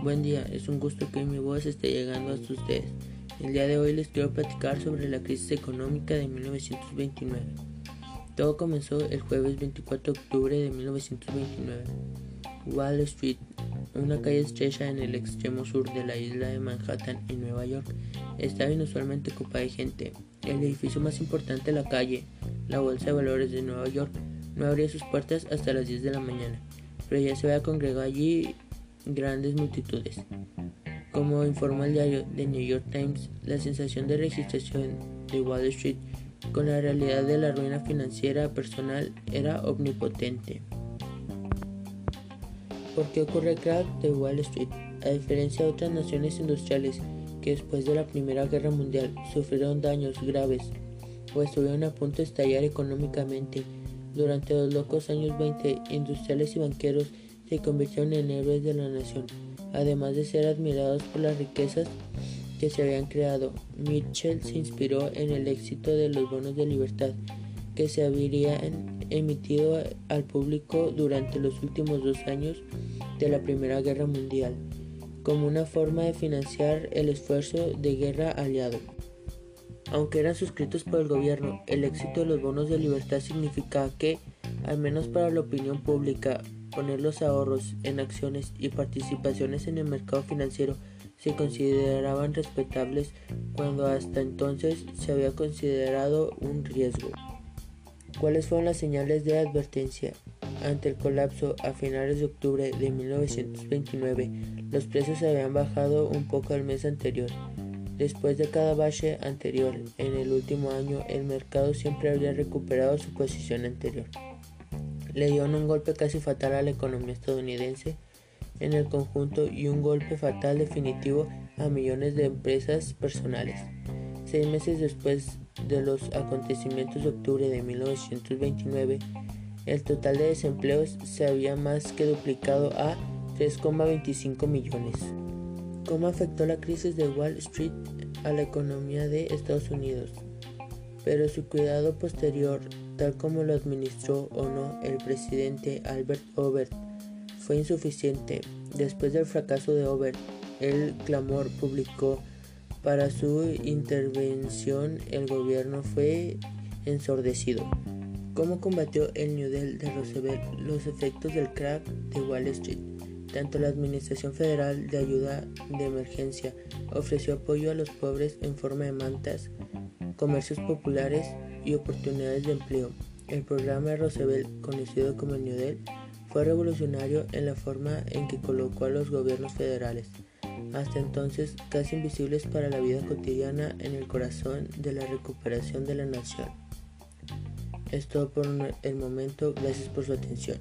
Buen día, es un gusto que mi voz esté llegando a ustedes. El día de hoy les quiero platicar sobre la crisis económica de 1929. Todo comenzó el jueves 24 de octubre de 1929. Wall Street, una calle estrecha en el extremo sur de la isla de Manhattan en Nueva York, estaba inusualmente ocupada de gente. El edificio más importante de la calle, la Bolsa de Valores de Nueva York, no abría sus puertas hasta las 10 de la mañana, pero ya se había congregado allí grandes multitudes. Como informó el diario The New York Times, la sensación de registración de Wall Street con la realidad de la ruina financiera personal era omnipotente. ¿Por qué ocurre el crack de Wall Street? A diferencia de otras naciones industriales que después de la Primera Guerra Mundial sufrieron daños graves o estuvieron a punto de estallar económicamente, durante los locos años 20, industriales y banqueros se convirtieron en héroes de la nación, además de ser admirados por las riquezas que se habían creado. Mitchell se inspiró en el éxito de los bonos de libertad que se habrían emitido al público durante los últimos dos años de la Primera Guerra Mundial, como una forma de financiar el esfuerzo de guerra aliado. Aunque eran suscritos por el gobierno, el éxito de los bonos de libertad significaba que, al menos para la opinión pública, poner los ahorros en acciones y participaciones en el mercado financiero se consideraban respetables cuando hasta entonces se había considerado un riesgo. ¿Cuáles fueron las señales de advertencia? Ante el colapso a finales de octubre de 1929, los precios habían bajado un poco al mes anterior. Después de cada bache anterior, en el último año, el mercado siempre había recuperado su posición anterior le dieron un golpe casi fatal a la economía estadounidense en el conjunto y un golpe fatal definitivo a millones de empresas personales. Seis meses después de los acontecimientos de octubre de 1929, el total de desempleos se había más que duplicado a 3,25 millones. ¿Cómo afectó la crisis de Wall Street a la economía de Estados Unidos? Pero su cuidado posterior tal como lo administró o no el presidente Albert Obert, fue insuficiente. Después del fracaso de Obert, el clamor público para su intervención, el gobierno fue ensordecido. ¿Cómo combatió el New Deal de Roosevelt los efectos del crack de Wall Street? Tanto la Administración Federal de Ayuda de Emergencia ofreció apoyo a los pobres en forma de mantas, comercios populares y oportunidades de empleo. El programa Roosevelt, conocido como el New Deal, fue revolucionario en la forma en que colocó a los gobiernos federales, hasta entonces casi invisibles para la vida cotidiana, en el corazón de la recuperación de la nación. Es todo por el momento, gracias por su atención.